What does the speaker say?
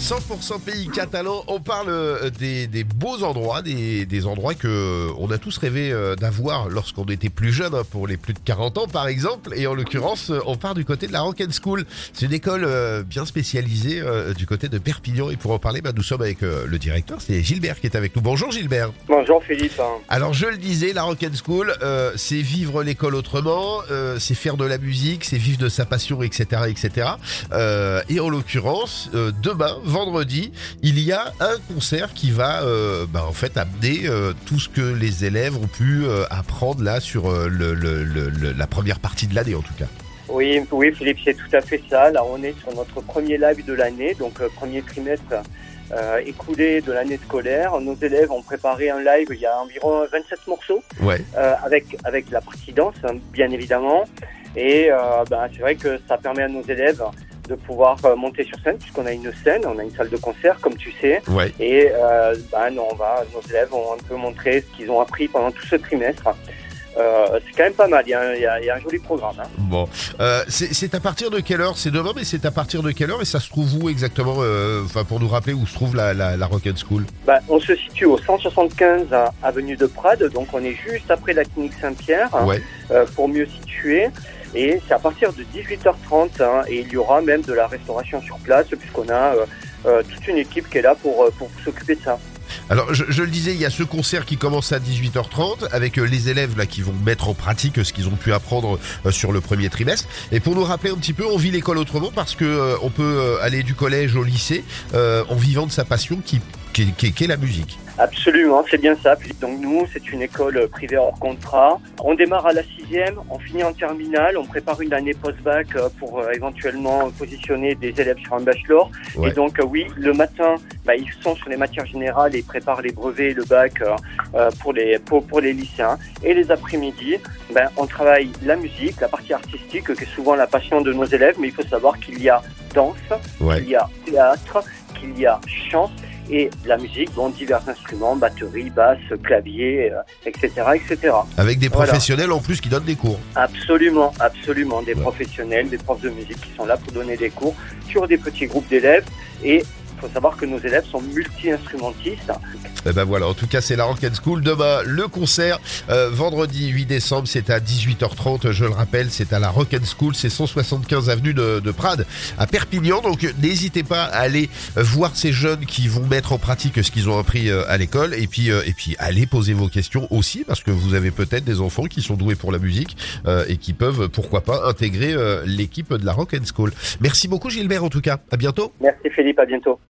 100% pays catalan, on parle euh, des, des beaux endroits, des, des endroits que on a tous rêvé euh, d'avoir lorsqu'on était plus jeune, hein, pour les plus de 40 ans par exemple, et en l'occurrence euh, on part du côté de la Rock and School. C'est une école euh, bien spécialisée euh, du côté de Perpignan et pour en parler, bah, nous sommes avec euh, le directeur, c'est Gilbert qui est avec nous. Bonjour Gilbert. Bonjour Philippe. Alors je le disais, la Rock and School, euh, c'est vivre l'école autrement, euh, c'est faire de la musique, c'est vivre de sa passion, etc., etc. Euh, et en l'occurrence, euh, demain, vendredi, il y a un concert qui va, euh, bah, en fait, amener euh, tout ce que les élèves ont pu euh, apprendre là sur euh, le, le- le- le- la première partie de l'année, en tout cas. Oui, oui Philippe, c'est tout à fait ça. Là, on est sur notre premier live de l'année, donc premier trimestre euh, écoulé de l'année scolaire. Nos élèves ont préparé un live, il y a environ 27 morceaux, Ouais. euh, avec, avec la partie danse, hein, bien évidemment. Et euh, ben, c'est vrai que ça permet à nos élèves de pouvoir euh, monter sur scène, puisqu'on a une scène, on a une salle de concert, comme tu sais. Ouais. Et euh, ben, on va, nos élèves vont un peu montrer ce qu'ils ont appris pendant tout ce trimestre. Euh, c'est quand même pas mal, il y a, un- il y a- il y a un joli programme. hein. Bon, Euh, c'est à partir de quelle heure? C'est demain, mais c'est à partir de quelle heure? Et ça se trouve où exactement? Enfin, pour nous rappeler où se trouve la, la, la Rock and School. Bah, on se situe au 175 à- avenue de Prades, donc on est juste après la clinique Saint-Pierre, Ouais. pour mieux situer. Et c'est à partir de 18h30, hein, et il y aura même de la restauration sur place, puisqu'on a euh, euh, toute une équipe qui est là pour, euh, pour s'occuper de ça. Alors, je, le disais, il y a ce concert qui commence à 18h30 avec les élèves là qui vont mettre en pratique ce qu'ils ont pu apprendre sur le premier trimestre. Et pour nous rappeler un petit peu, on vit l'école autrement parce que on peut aller du collège au lycée en vivant de sa passion qui, qui, qui- qui est la musique. Absolument, c'est bien ça. Puis, Donc nous, c'est une école privée hors contrat. On démarre à la sixième, on finit en terminale, on prépare une année post-bac euh, pour euh, éventuellement positionner des élèves sur un bachelor. Ouais. Et donc euh, oui, le matin, bah, ils sont sur les matières générales et préparent les brevets et le bac euh, pour les pour, pour les lycéens. Et les après-midi, ben, on travaille la musique, la partie artistique, qui est souvent la passion de nos élèves. Mais il faut savoir qu'il y a danse, Ouais. qu'il y a théâtre, qu'il y a chant et la musique, dont divers instruments, batterie, basse, clavier, euh, etc., etc. Avec des Voilà. professionnels en plus qui donnent des cours. Absolument, absolument, des Ouais. professionnels, des profs de musique qui sont là pour donner des cours sur des petits groupes d'élèves et faut savoir que nos élèves sont multi-instrumentistes. Eh ben voilà, en tout cas c'est la Rock and School. Demain, le concert, euh, vendredi 8 décembre, c'est à 18h30, je le rappelle, c'est à la Rock and School, c'est 175 avenue de, de Prades, à Perpignan. Donc n'hésitez pas à aller voir ces jeunes qui vont mettre en pratique ce qu'ils ont appris euh, à l'école. Et puis, euh, et puis allez poser vos questions aussi, parce que vous avez peut-être des enfants qui sont doués pour la musique euh, et qui peuvent, pourquoi pas, intégrer euh, l'équipe de la Rock and School. Merci beaucoup Gilbert en tout cas, à bientôt. Merci Philippe, à bientôt.